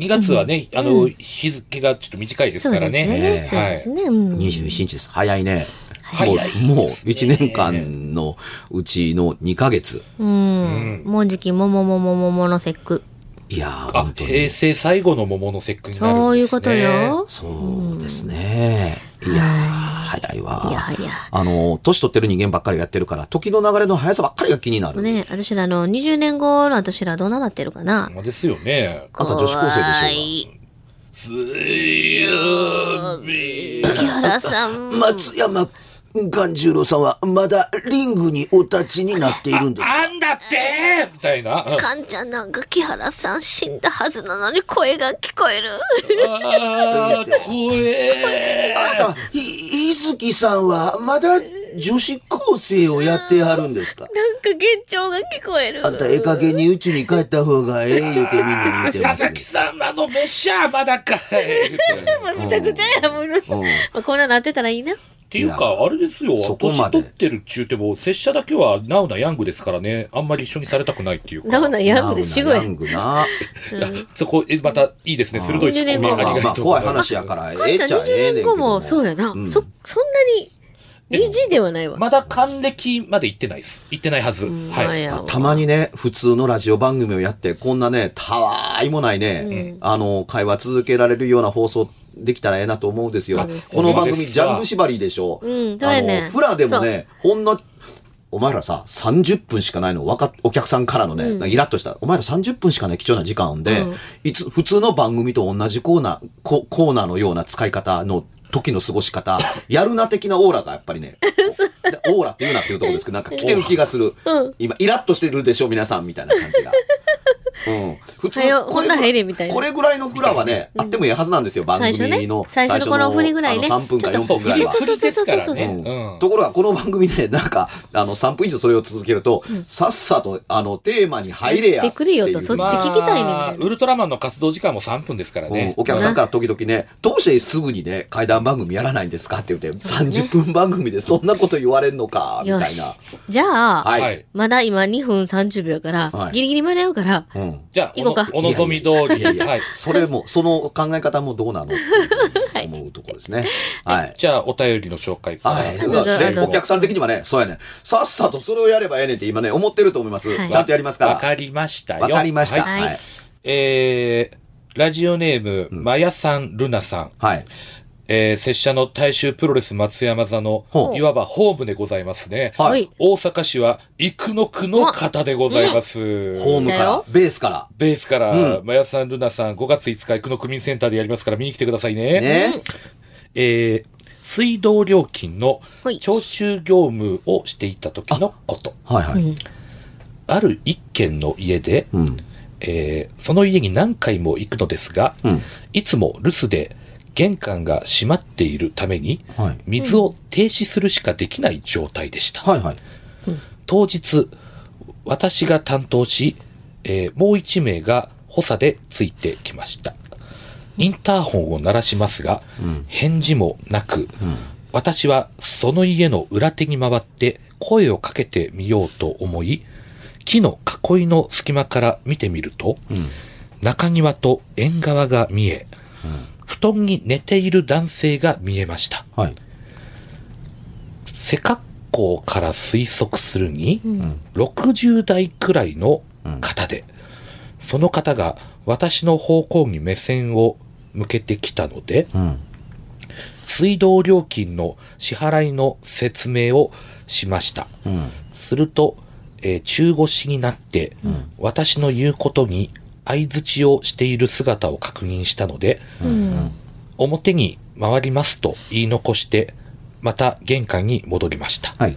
2月はね、あの、日付がちょっと短いですからね。ね。そうはいですね。うん21日です早いね早いもうもう1年間のうちの2ヶ月うん。もうじきももももももの節句。いやーあ本、当平に成最後の桃の節句になるんですね。そういうことよ。そうですねいやー早いわいやいや。あの年取ってる人間ばっかりやってるから時の流れの速さばっかりが気になる、ね、私らの20年後の私らどうなってるかな。ですよね。あんた女子高生でしょう水曜日。木原さん。松山勘十郎さんはまだリングにお立ちになっているんですか？あんだってみたいな。あかんちゃんなんか木原さん死んだはずなのに声が聞こえる。あー、怖え。あんた、ひ、ひずきさんはまだ女子高生をやってはるんですか？なんか幻聴が聞こえる。あんた、ええ加減にうちに帰った方がええ言うてみんなに言うてます。佐々木さんまの飯はまだかい。むちゃくちゃやもん。まあこんななってたらいいな。っていうか、あれですよ。そこまで年取ってるっちゅうても、拙者だけはナウなヤングですからね。あんまり一緒にされたくないっていうか。ダメなヤングで死後やヤ。ングな。そこ、えまたいいですね。鋭いツッコミ20ありがとうます。怖い話やから、かんちゃんええっちゃええ20ねんけども。年後もそうやな。んそ、そんなに、意地ではないわ。まだ還暦まで行ってないです。行ってないはず。はい。たまにね、普通のラジオ番組をやって、こんなね、たわーいもないね、あの、会話続けられるような放送できたらええなと思うんですよ。すこの番組、ジャンル縛りでしょ。うんそうやねあの、フラでもね、ほんの、お前らさ、30分しかないの分かっ、お客さんからのね、イラッとした。お前ら30分しかない貴重な時間で、いつ、普通の番組と同じコーナー、ココーナーのような使い方の時の過ごし方、やるな的なオーラがやっぱりね、でオーラって言うなっていうところですけど、なんか来てる気がする。今、イラッとしてるでしょ、皆さん、みたいな感じが。うん。普はよこんな入れみたいな。これぐらいのフラはね、あってもいいはずなんですよ、番組の。最初ね。最初のこの。振りぐらいね。あの3分か4分ぐらいは。そうそうそうそう。そうところが、この番組で、なんか、あの、3分以上それを続けると、さっさと、あの、テーマに入れや。入ってくれよとそっち聞きたいねウルトラマンの活動時間も3分ですからうん。ね。お客さんから時々ね、どうしてすぐにね、怪談番組やらないんですかって言って、30分番組でそんなこと言われんのか、みたいな。よし。じゃあ、まだ今2分30秒やから、はい。ギリギリ間に合うから、うん。じゃあ、行こうかお望み通り。いやいやはい。それも、その考え方もどうなの？って思うところですね。はい。じゃあ、お便りの紹介から。はい。お客さん的にはね、そうやね。さっさとそれをやればええねんって今ね、思ってると思います。はいちゃんとやりますから。わかりましたよ。わかりました。はいはい。えー、ラジオネーム、まやさんルナさん。はい。えー、拙者の大衆プロレス松山座のいわばホームでございますね。ははいい。大阪市は生野区の方でございます。ホームからベースから。ベースから、うんまやさん、ルナさん、5月5日、生野区民センターでやりますから見に来てくださいね。ね。えー、水道料金のはい徴収業務をしていた時のこと。はいはい。ある一軒の家で、うん。えーその家に何回も行くのですが、うんいつも留守で玄関が閉まっているために、はい水を停止するしかできない状態でした。はいはい。当日、私が担当し、えーもう一名が補佐でついてきました。インターホンを鳴らしますが、返事もなく、私はその家の裏手に回って声をかけてみようと思い、木の囲いの隙間から見てみると、中庭と縁側が見え、布団に寝ている男性が見えました。はい。背格好から推測するに、60代くらいの方で、その方が私の方向に目線を向けてきたので、うん。水道料金の支払いの説明をしました。うん。すると、えー中腰になって、私の言うことに相槌をしている姿を確認したので、うん。表に回りますと言い残して、また玄関に戻りました。はい。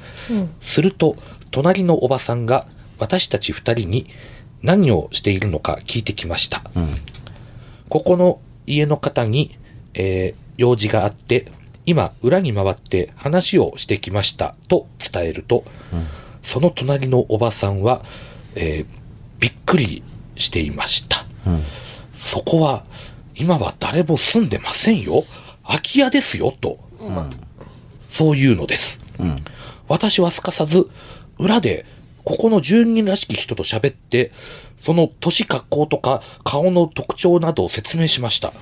すると、隣のおばさんが私たち二人に何をしているのか聞いてきました。うん。ここの家の方に、えー用事があって、今、裏に回って話をしてきましたと伝えると、その隣のおばさんは、えーびっくりしていました。うん。そこは、今は誰も住んでませんよ。空き家ですよ、と。そういうのです。うん。私はすかさず、裏で、ここの住人らしき人と喋って、その年格好とか顔の特徴などを説明しました。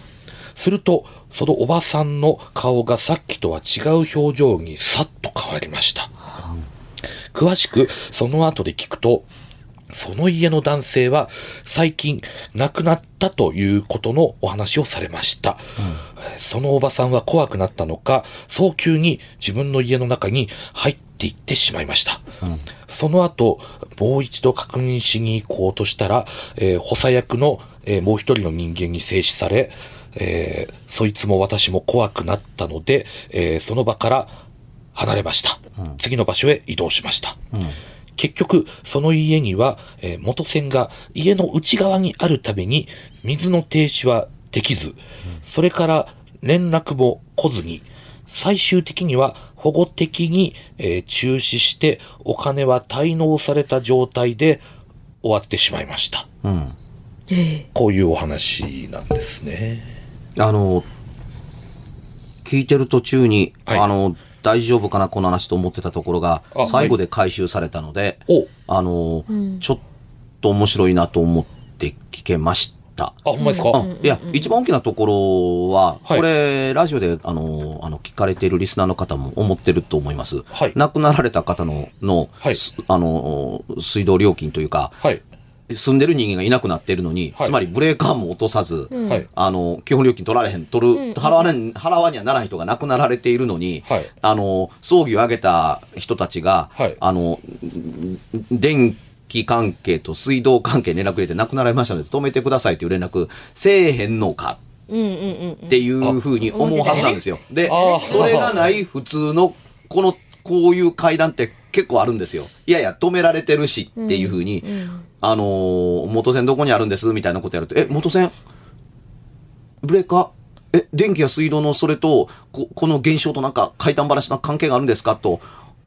すると、そのおばさんの顔がさっきとは違う表情にさっと変わりました。詳しくその後で聞くと、その家の男性は最近亡くなったということのお話をされました。えーそのおばさんは怖くなったのか、早急に自分の家の中に入っていってしまいました。その後、もう一度確認しに行こうとしたら、えー補佐役の、えーもう一人の人間に制止され、えーそいつも私も怖くなったので、えーその場から離れました。次の場所へ移動しました。結局、その家には、えー元栓が家の内側にあるために、水の停止はできず、それから連絡も来ずに、最終的には保護的に、えー中止して、お金は滞納された状態で終わってしまいました。うん。ええ。こういうお話なんですね。あの、聞いてる途中に、はいあの、大丈夫かな、この話と思ってたところがあ、最後で回収されたので、おあの、ちょっと面白いなと思って聞けました。あ、ほんまですか、あいや、一番大きなところは、はい。これ、ラジオで、あの、あの、聞かれているリスナーの方も思ってると思います。はい。亡くなられた方の、の、はい。すあの、水道料金というか、はい。住んでる人間がいなくなっているのに、はい。つまりブレーカーも落とさず、はい。あの、基本料金取られへん、取る、払われん、払わにはならない人が亡くなられているのに、はい。あの、葬儀を挙げた人たちが、はい。あの、電気関係と水道関係に連絡入れて亡くなられましたので止めてくださいという連絡せえへんのかうんうんうん。っていうふうに思うはずなんですよ。であ、それがない普通の、この、こういう会談って結構あるんですよ。いやいや、止められてるしっていうふうに、あのー元線どこにあるんですみたいなことやると、え、元線ブレーカー？え、電気や水道のそれと、ここの現象となんか階段話の関係があるんですか？と、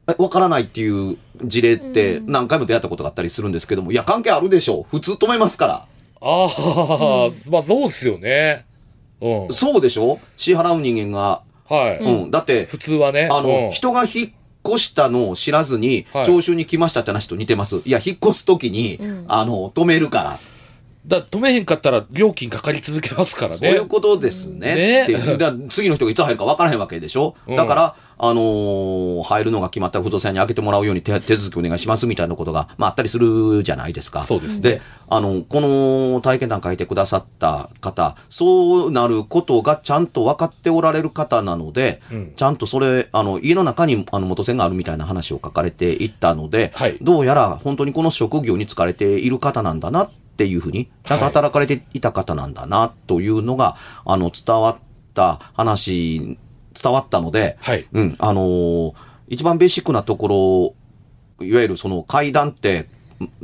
え、わからないっていう事例って何回も出会ったことがあったりするんですけども、いや、関係あるでしょう。普通止めますから。ああ、まあそうですよね。うん。そうでしょ？支払う人間が。はい。うん。だって、普通はね。あの、うん人が引っ越したのを知らずに、はい徴収に来ましたって話と似てます。いや、引っ越すときに、あの、止めるから。だ止めへんかったら料金かかり続けますからね。そういうことですね。ねっていう次の人がいつ入るか分からへんわけでしょ？うんだから、あのー入るのが決まったら不動産屋に開けてもらうように手手続きお願いしますみたいなことが、まあ、あったりするじゃないですか。そうですねで、あの、この体験談書いてくださった方、そうなることがちゃんと分かっておられる方なので、うんちゃんとそれ、あの、家の中にあの元栓があるみたいな話を書かれていったので、はいどうやら本当にこの職業に疲れている方なんだなっていうふうに、ちゃんと働かれていた方なんだなというのが、あの、伝わった話、伝わったので、はい。うん、あのー一番ベーシックなところ、いわゆるその階段って、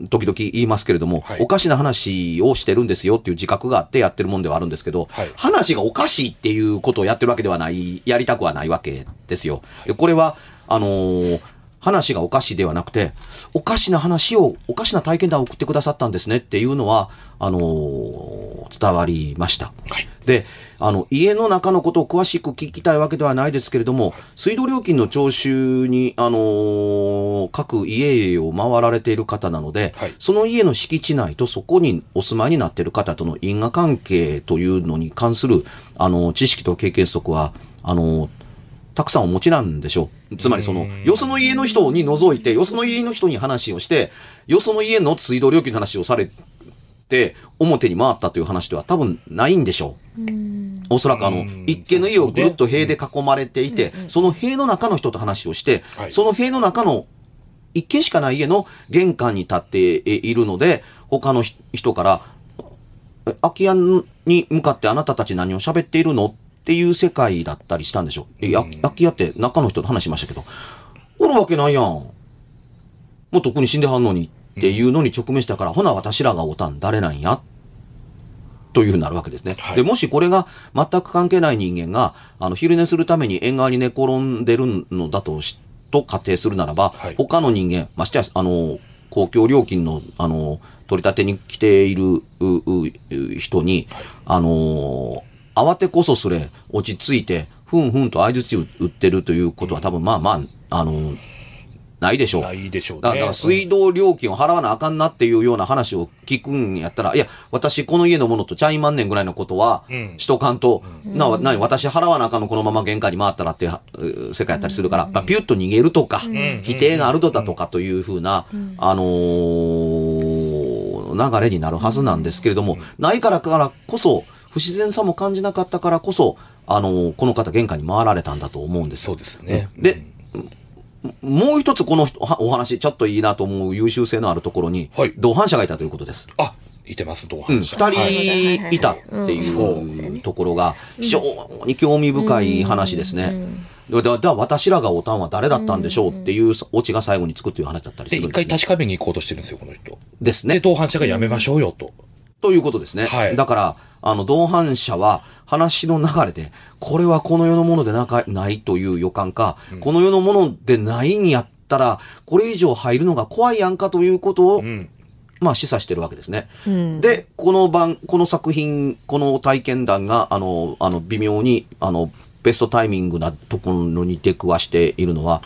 時々言いますけれども、はいおかしな話をしてるんですよっていう自覚があってやってるもんではあるんですけど、はい話がおかしいっていうことをやってるわけではない、やりたくはないわけですよ。でこれは、あのー話がおかしいではなくて、おかしな話を、おかしな体験談を送ってくださったんですねっていうのは、あのー伝わりました。はいで、あの、家の中のことを詳しく聞きたいわけではないですけれども、水道料金の徴収に、あのー各家々を回られている方なので、はいその家の敷地内とそこにお住まいになっている方との因果関係というのに関する、あの、知識と経験則は、あの、たくさんお持ちなんでしょう。つまりその、よその家の人に除いて、よその家の人に話をして、よその家の水道料金の話をされて、表に回ったという話では多分ないんでしょう。おそらくあのうん、一軒の家をぐるっと塀で囲まれていて、その塀の中の人と話をしては、い。その塀の中の一軒しかない家の玄関に立っているので、他のひ人から、え空き家に向かってあなたたち何を喋っているの？っていう世界だったりしたんでしょう。え、あ空き家って中の人と話しましたけど、おるわけないやん。もうとっくに死んではんのにっていうのに直面したから、ほな私らがおたん誰なんや？というふうになるわけですね。はい。で、もしこれが全く関係ない人間が、あの、昼寝するために縁側に寝転んでるのだとし、と仮定するならば、はい。他の人間、ましてや、あの、公共料金の、あの、取り立てに来ているううう人に、あの、慌てこそすれ、落ち着いて、ふんふんと相槌を打ってるということは多分まあまあ、あの、ないでしょう。ないでしょうね。だから水道料金を払わなあかんなっていうような話を聞くんやったら、いや、私この家のものとちゃいまんねんぐらいのことはうん、しとかんと、な、なに、私払わなあかんのこのまま玄関に回ったらっていうう世界やったりするから、まあ、ピュッと逃げるとか、ん。否定があるだとかというふうな、あのー流れになるはずなんですけれども、ないからからこそ、不自然さも感じなかったからこそ、あのーこの方玄関に回られたんだと思うんですよそうですね。で、もう一つこのおお話、ちょっといいなと思う優秀性のあるところにはい、同伴者がいたということです。あ、いてます、同うん、伴二者。人いたってうんいそうところが、非常に興味深い話ですね。で、ででは私らがおたんは誰だったんでしょうっていうオチが最後につくという話だったりすで、るんです、ね。一回確かめに行こうとしてるんですよ、この人。で、ですね。同伴者がやめましょうよと。ということですね。はいだから、あの、同伴者は話の流れで、これはこの世のものでなかないという予感か、この世のものでないんやったら、これ以上入るのが怖いやんかということを、うん。まあ、示唆してるわけですね。うんで、この番、この作品、この体験談が、あの、あの、微妙に、あの、ベストタイミングなところに出くわしているのは。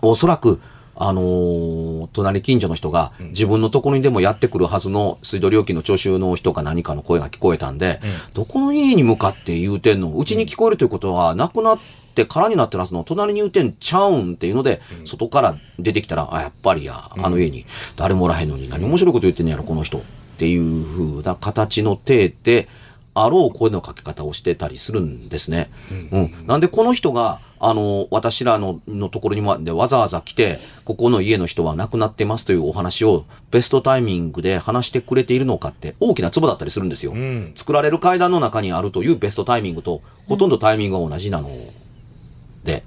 おそらく、あのー隣近所の人が、自分のところにでもやってくるはずの水道料金の徴収の人か何かの声が聞こえたんで、どこの家に向かって言うてんの？うちに聞こえるということは、亡くなって空になってるはずの隣に言うてんちゃうんっていうので、外から出てきたら、あ、やっぱりや、あの家に誰もおらへんのに何面白いこと言ってんのやろ、この人。っていう風な形の体で、あろう声のかけ方をしてたりするんですね。うん。なんでこの人が、あの、私らののところにまでわざわざ来て、ここの家の人は亡くなってますというお話をベストタイミングで話してくれているのかって大きなツボだったりするんですよ。ん作られる階段の中にあるというベストタイミングと、ほとんどタイミングが同じなので。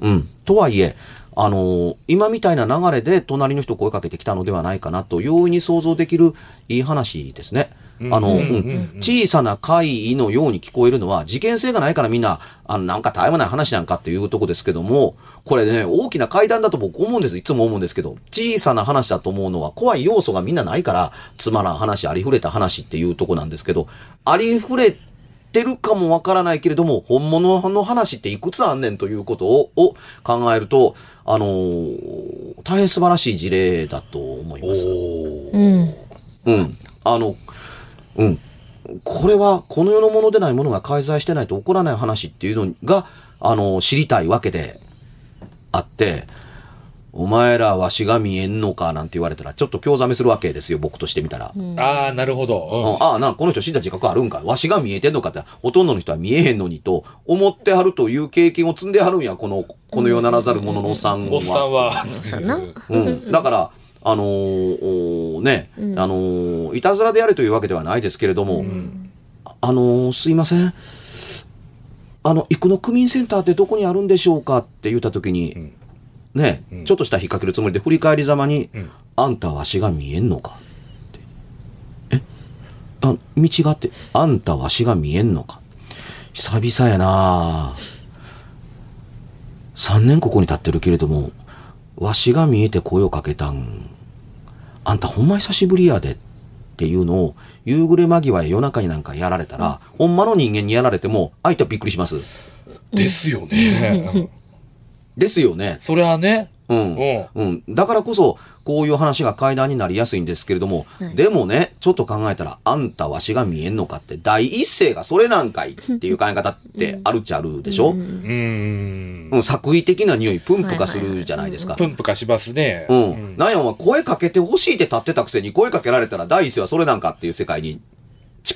うん。とはいえ、あの今みたいな流れで隣の人声かけてきたのではないかなと容易に想像できるいい話ですね。あの、うん小さな怪異のように聞こえるのは事件性がないからみんな、あの、なんか絶え間ない話なんかっていうとこですけども、これね、大きな階段だと僕思うんです。いつも思うんですけど、小さな話だと思うのは怖い要素がみんなないから、つまらん話、ありふれた話っていうとこなんですけど、ありふれてるかもわからないけれども、本物の話っていくつあんねんということをを考えると、あのー大変素晴らしい事例だと思います。うん。うん。あの、うん。これは、この世のものでないものが介在してないと起こらない話っていうのが、あの、知りたいわけであって、お前らわしが見えんのかなんて言われたら、ちょっと興ざめするわけですよ、僕としてみたら。ああ、なるほど。ああ、な、この人死んだ自覚あるんか？わしが見えてんのかって、ほとんどの人は見えへんのにと、思ってはるという経験を積んではるんや、この、この世ならざる者のおっさんは。おっさんは。そうやな。うん。だから、あのーおね、あのーいたずらでやれというわけではないですけれども、ああのーすいません。あの、生野区民センターってどこにあるんでしょうかって言ったときに、ね、ちょっとした引っ掛けるつもりで振り返りざまに、あんたわしが見えんのか？って。え？あ、道があって、あんたわしが見えんのか？久々やな3年ここに立ってるけれども、わしが見えて声をかけたん、あんたほんま久しぶりやでっっていうのを夕暮れ間際や夜中になんかやられたら、ほんまの人間にやられても相手はびっくりします。ですよね。ですよね。それはね。うん。うん。うん。だからこそ、こういう話が階段になりやすいんですけれども、はいでもね、ちょっと考えたら、あんたわしが見えんのかって、第一声がそれなんかいって いう考え方ってあるっちゃあるでしょ、うーん。うん、作為的な匂い、プンプ化するじゃないですか。プンプ化しますね。うん。なんやお前声かけてほしいって立ってたくせに声かけられたら第一声はそれなんかっていう世界に近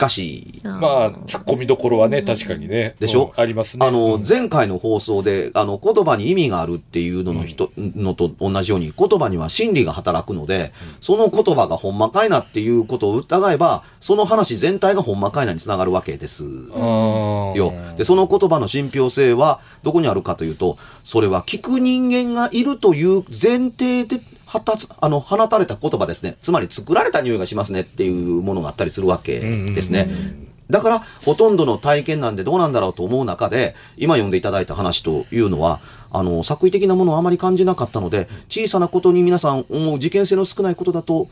しい。あーまあ、突っ込みどころはね、確かにね。でしょ？うんありますね。あのう、ん前回の放送で、あの、言葉に意味があるっていうのの人、のと同じように、言葉には真理が働くので、その言葉がほんまかいなっていうことを疑えば、その話全体がほんまかいなにつながるわけです。よ。で、その言葉の信憑性はどこにあるかというと、それは聞く人間がいるという前提で、発つ、あの、放たれた言葉ですね。つまり作られた匂いがしますねっていうものがあったりするわけですね。だから、ほとんどの体験なんでどうなんだろうと思う中で、今読んでいただいた話というのは、あの、作為的なものをあまり感じなかったので、小さなことに皆さん思う事件性の少ないことだと、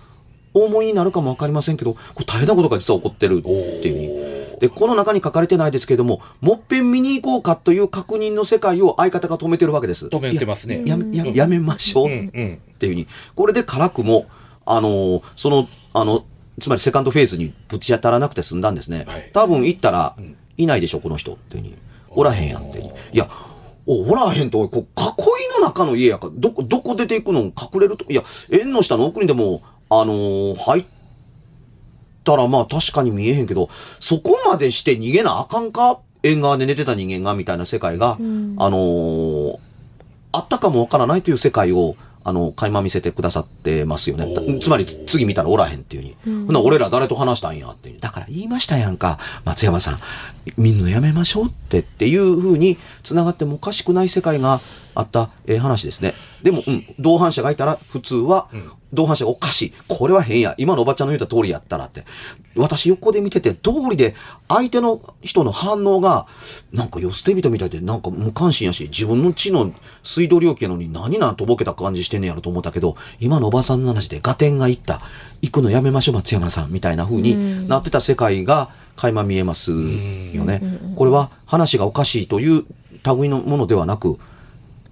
お思いになるかもわかりませんけど、これ大変なことが実は起こってるっていうふうに。で、この中に書かれてないですけれども、もっぺん見に行こうかという確認の世界を相方が止めてるわけです。止めてますね。ややややめましょう。っていうふうに。これで辛くも、あのーその、あの、つまりセカンドフェーズにぶち当たらなくて済んだんですね。はい多分行ったら、いないでしょ、この人っていうふうに。おらへんやんっていう。いや、おおらへんと、こう、囲いの中の家やから、どこ、どこ出ていくの隠れると、いや、縁の下の奥にでも、あのー入ったらまあ確かに見えへんけど、そこまでして逃げなあかんか？縁側で寝てた人間がみたいな世界が、あのーあったかもわからないという世界を、あの、垣間見せてくださってますよね。たつまり、次見たらおらへんっていうに。ほんなら俺ら誰と話したんやっていうに。だから言いましたやんか。松山さん、見んのやめましょうってっていう風に繋がってもおかしくない世界があった、えー話ですね。でも、うん、同伴者がいたら普通は、同伴者がおかしい。これは変や。今のおばちゃんの言った通りやったらって。私横で見てて、通りで相手の人の反応が、なんか寄捨て人みたいで、なんか無関心やし、自分の血の水道料金やのに何なんとぼけた感じしてんねやろと思ったけど、今のおばさんの話でガテンがいった。行くのやめましょう、松山さん。みたいな風になってた世界が垣間見えますよね。これは話がおかしいという類のものではなく、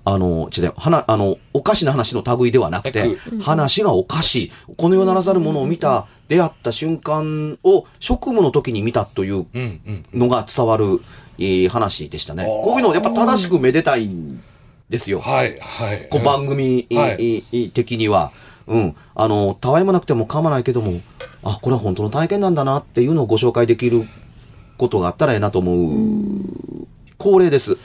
あの、違う、はな、あの、おかしな話の類ではなくて、話がおかしい。この世ならざるものを見た、出会った瞬間を職務の時に見たといううん、うん。のが伝わる、えー話でしたね。こういうのをやっぱ正しくめでたいんですよ。はい、はい。こう番組、的には。うん。あの、たわいもなくても構わないけども、あ、これは本当の体験なんだなっていうのをご紹介できることがあったらええなと思う。恒例です。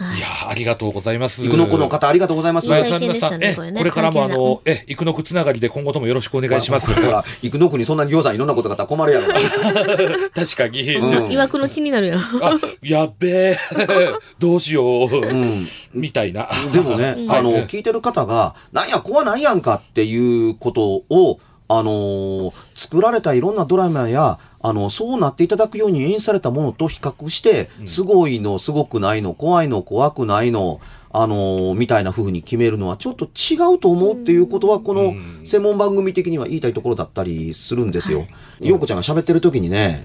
いやーありがとうございます。生野区の方ありがとうございます。いい皆さん、ねこれからもあ体の、え、生野区つながりで今後ともよろしくお願いします。ほら、生野区にそんな餃子いろんなことがあったら困るやろ。確かに。うんじゃいわくの気になるやろ。あ、やっべえ。どうしよう。うん。みたいな。でもね、あの、聞いてる方が、なんや、怖ないやんかっていうことを、あのー作られたいろんなドラマや、あの、そうなっていただくように演出されたものと比較して、すごいの、すごくないの、怖いの、怖くないの、あのーみたいな風に決めるのはちょっと違うと思うっていうことは、この専門番組的には言いたいところだったりするんですよ。ようこちゃんが喋ってる時にね、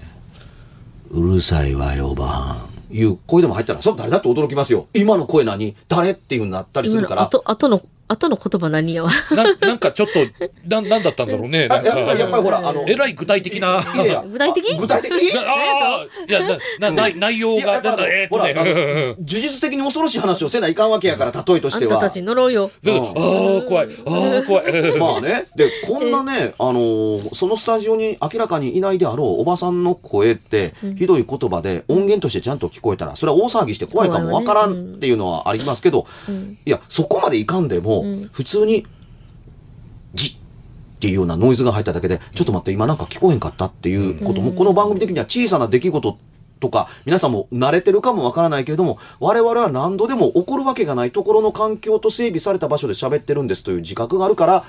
うるさいわよ、ばはん。いう声でも入ったら、それ誰だって驚きますよ。今の声何？誰？っていうなったりするから。今の後、後の、後の言葉何やわ。ななんかちょっと、な、なんだったんだろうね。なんやっぱり、やっぱりほら、あの、えらい具体的な。いやいや、具体的？あ具体的？いなああ、いや、な、な、内内容や、やが、っぱあのなんだ、えーっほら、あのとね。呪術的に恐ろしい話をせないかんわけやから、例えとしては。たたち呪うよ。ああ、怖い。ああ、怖い。まあね。で、こんなね、あのーそのスタジオに明らかにいないであろうおばさんの声って、ひどい言葉で音源としてちゃんと聞こえたら、それは大騒ぎして怖いかもわからんっていうのはありますけど、いや、そこまでいかんでも、普通に、じっていうようなノイズが入っただけで、ちょっと待って、今なん。か聞こえん。かったっていうことも、この番組的には小さな出来事とか、皆さん。も慣れてるかもわからないけれども、我々は何度でも起こるわけがないところの環境と整備された場所で喋ってるん。ですという自覚があるから、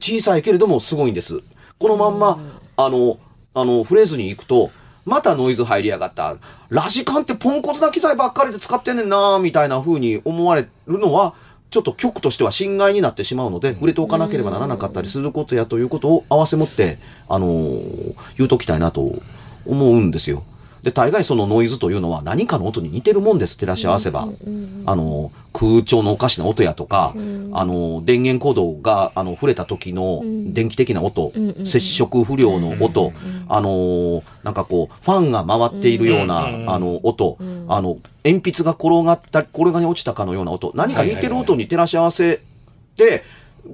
小さいけれどもすごいん。です。このまん。ま、あの、あの、フレーズに行くと、またノイズ入りやがった。ラジカンってポンコツな機材ばっかりで使ってん。ねん。なみたいな風に思われるのは、ちょっと局としては侵害になってしまうので、触れておかなければならなかったりすることやということを合わせ持って、あのー言うときたいなと思うんですよ。で、大概そのノイズというのは何かの音に似てるもんです、照らし合わ。せば。あの、空調のおかしな音やとか、あの、電源コードが、あの、触れた時の電気的な音、接触不良の音、あの、なんかこう、ファンが回っているような、あの、音、あの、鉛筆が転がった、転がに落ちたかのような音、何か似てる音に照らし合わせて、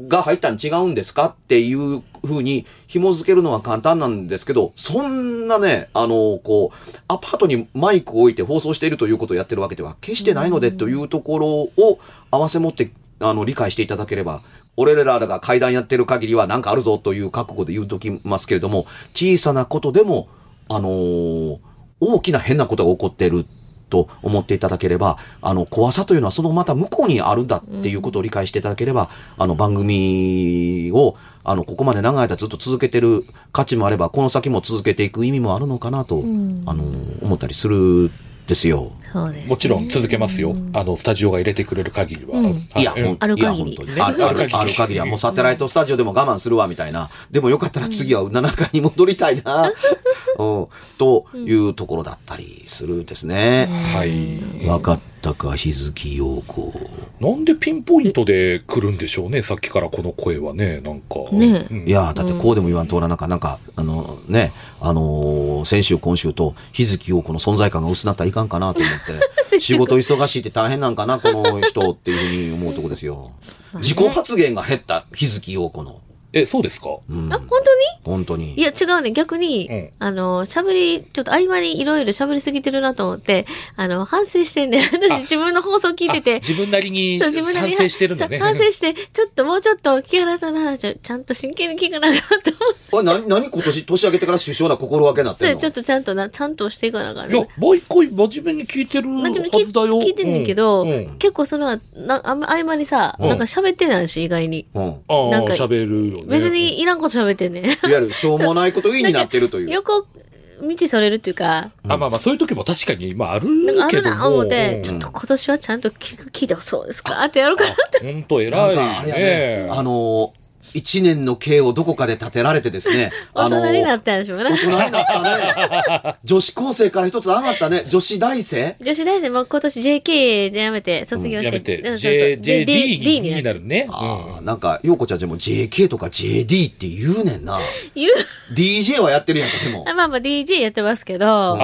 が入ったん違うんですかっていう風に紐付けるのは簡単なんですけど、そんなね、あの、こう、アパートにマイクを置いて放送しているということをやってるわけでは決してないのでというところを合わせ持って、あの、理解していただければ、俺らが階段やってる限りは何かあるぞという覚悟で言うときますけれども、小さなことでも、あの大きな変なことが起こってる。と思っていただければ、あの、怖さというのはそのまた向こうにあるんだっていうことを理解していただければ、あの、番組を、あの、ここまで長い間ずっと続けてる価値もあれば、この先も続けていく意味もあるのかなと、あの、思ったりするんですよ。そうです、ね。もちろん続けますよ。あの、スタジオが入れてくれる限りは。はいや、ほんあるいや限り本当にあるあるある限りは、もうサテライトスタジオでも我慢するわ、みたいな。でもよかったら次は7階に戻りたいな、うん、というところだったりするんですね。はい。わかったか、日月陽子。なんでピンポイントで来るんでしょうね、さっきからこの声はね、なんか。ねうんいやーだってこうでも言わんとおらなんか、なんか、あのね、あのー先週今週と日月陽子の存在感が薄なったらいかんかなと思って、仕事忙しいって大変なんかな、この人っていうふうに思うとこですよ。自己発言が減った日月陽子の。え、そうですか？うんあ、本当に？本当に。いや、違うね。逆に、うんあの、喋り、ちょっと合間にいろいろ喋りすぎてるなと思って、あの、反省してんね。私自分の放送聞いてあて。自分なりにそう、自分なりに反省してるのね。そう反省して、ちょっともうちょっと木原さんの話をちゃんと真剣に聞かなあかんと思って。あ、な、何今年、年明けてから首相な心がけになってんの？そうちょっとちゃんとな、ちゃんとしていかなあかんいやね。、もう一回真面目に聞いてるは真面目に聞いずだよ。聞いてんねんけど、うんうん結構その、なあんま合間にさ、うんなんか喋ってないし、意外に。うん。いああ、なんか喋るよね。別にいらんこと喋ってんねん。わゆる、しょうもないこと言いになってるという。横、道それるっていうか、あ、まあまあ、そういう時も確かに、まあ、あるなんかあるけども。な思って、うんちょっと今年はちゃんと聞く、聞いてもそうですかってやろうかなって。ほんと偉いねね。、あのー、一年の刑をどこかで立てられてですね、大あのー人になったんでしょうね大。人になったね。女子高生から一つ上がったね。女子大生？女子大生も今年 JK でやめて卒業して。やめて JD になるね。ああ、なんか、ようこちゃんじゃもう JK とか JD って言うねんな。言う。DJ はやってるやんか、でも。あまあまあ DJ やってますけど、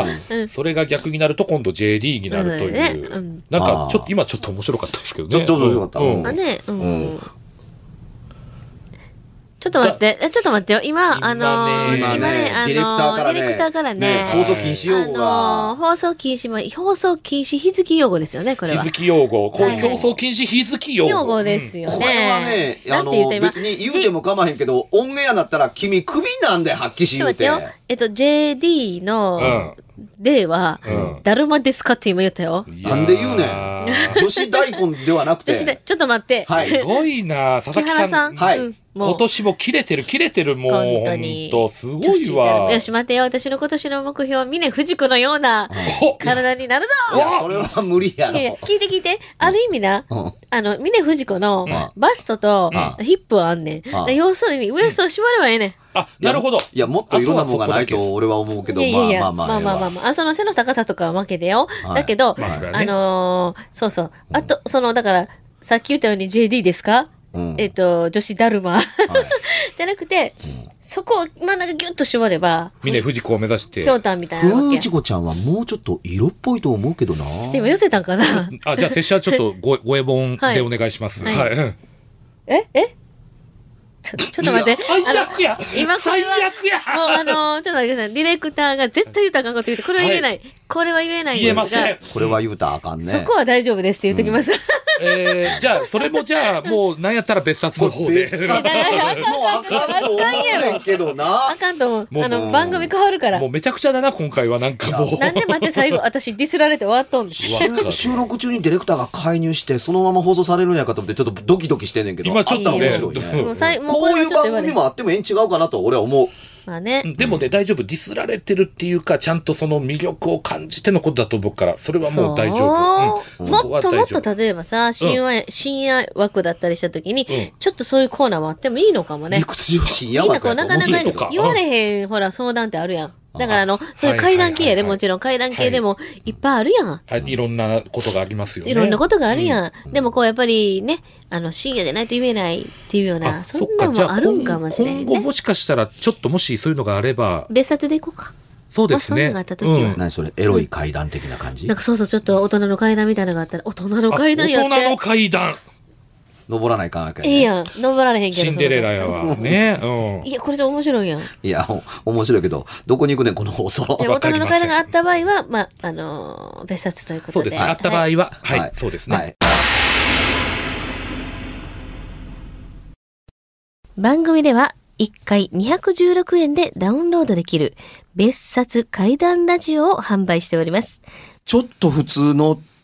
それが逆になると今度 JD になるというう。んなんか、ちょっと、今ちょっと面白かったですけどね。ちょっと面白かったね、うん。うんちょっと待って、えちょっと待ってよ。今、あのー、今ね今ね、あのー、ディレクターからねディレクターからね、放送禁止用語あのーが。放送禁止、まあ、放送禁止日付用語ですよね、これは。日付用語。こうはい競争禁止日付用語。用語ですよね。これはね、あの別に言うても構わへんけど、オンエアだったら君クビなんで、はっきり言うて。ちょっと待ってよ。えっと、JD の、では、うんだるまですかって今言ったよ。なんで言うねん。女子大根ではなく女子でて。、ちょっと待って。はいすごいな佐木々木さん。原さん。はいうん今年も切れてる、切れてる、もう。本当に。ほんとすごいわ。よし、待ってよ。私の今年の目標は、峰不二子のようなほ 体になるぞいや、それは無理やろ。聞いて聞いて。ある意味な、うんあの、峰不二子のんバストとうんヒップはあんねん。だから要するにウエストを縛ればええねん。あ、なるほど。いや、もっといろんなものがないあと俺は思うけど、いやいやいや、まあまあまあ。まあまあまあまあ。あ、その背の高さとかは負けでよ。はいだけど、まあのーそうそう。あと、その、だから、さっき言ったように JD ですか？うんえっと、女子ダルマ。はい じゃなくて、そこを真ん中ギュッと絞れば、峰不二子を目指してひ。ょうたんみたいなわけ。ふうちょちこちゃんはもうちょっと色っぽいと思うけどな。っと今寄せたんかなあ、じゃあ、拙者ちょっとご、ごえぼんでお願いします。はいはい。うんええ？ちょ、ちょっと待って。最悪や今これは最悪やもうあのーちょっと待ってください。ディレクターが絶対言ったらあかんこと言って、これは言えない。これは言えないん言えですがません。。これは言うたらあかんね。そこは大丈夫ですって言っときます。えー、じゃあ、それもじゃあ、もう、なんやったら別冊の方で。別冊もうあかんと思うねんけどなあ。かんと思う。もうあの、番組変わるからも。うめちゃくちゃだな、今回はなんかもう。なんで待って最後、私ディスられて終わっとんです。収収録中にディレクターが介入して、そのまま放送されるんやかと思って、ちょっとドキドキしてんねんけど、今ちょっと面白いね。もうさいもうこういう番組もあってもええん違うかなと俺は思う。まあね。でもね、大丈夫。ディスられてるっていうか、ちゃんとその魅力を感じてのことだと思うから、それはもう大丈夫。もっともっと例えばさ、深夜、深夜枠だったりした時に、うんちょっとそういうコーナーもあってもいいのかもね。陸地を深夜みんなこう、なかなか言われへん、ほら、相談ってあるやん。だからあの、そういう階段系やで、はいはいはいはいもちろん階段系でもいっぱいあるやん。あいろんなことがありますよね。いろんなことがあるやん。でもこうやっぱりね、あの、深夜でないと言えないっていうような、あそんなのもあるんかもしれんね。今後もしかしたら、ちょっともしそういうのがあれば、別冊でいこうか。そうですね。まあそういうのがあった時はうん何それ、エロい階段的な感じ？なんかそうそう、ちょっと大人の階段みたいなのがあったら、大人の階段やって。あ大人の階段。登らないかんわけ、ね。ええやん。登られへんけど。シンデレラやわ。そのそうそうね。いや、これで面白いやん。いや、お面白いけど、どこに行くねん、この放送。で大人の階段があった場合は、まあ、あのー別冊といううん。ことで。そうですね。あった場合はいは、はい、そうですね。はい。番組では、1回216円でダウンロードできる、別冊怪談ラジオを販売しております。ちょっと普通の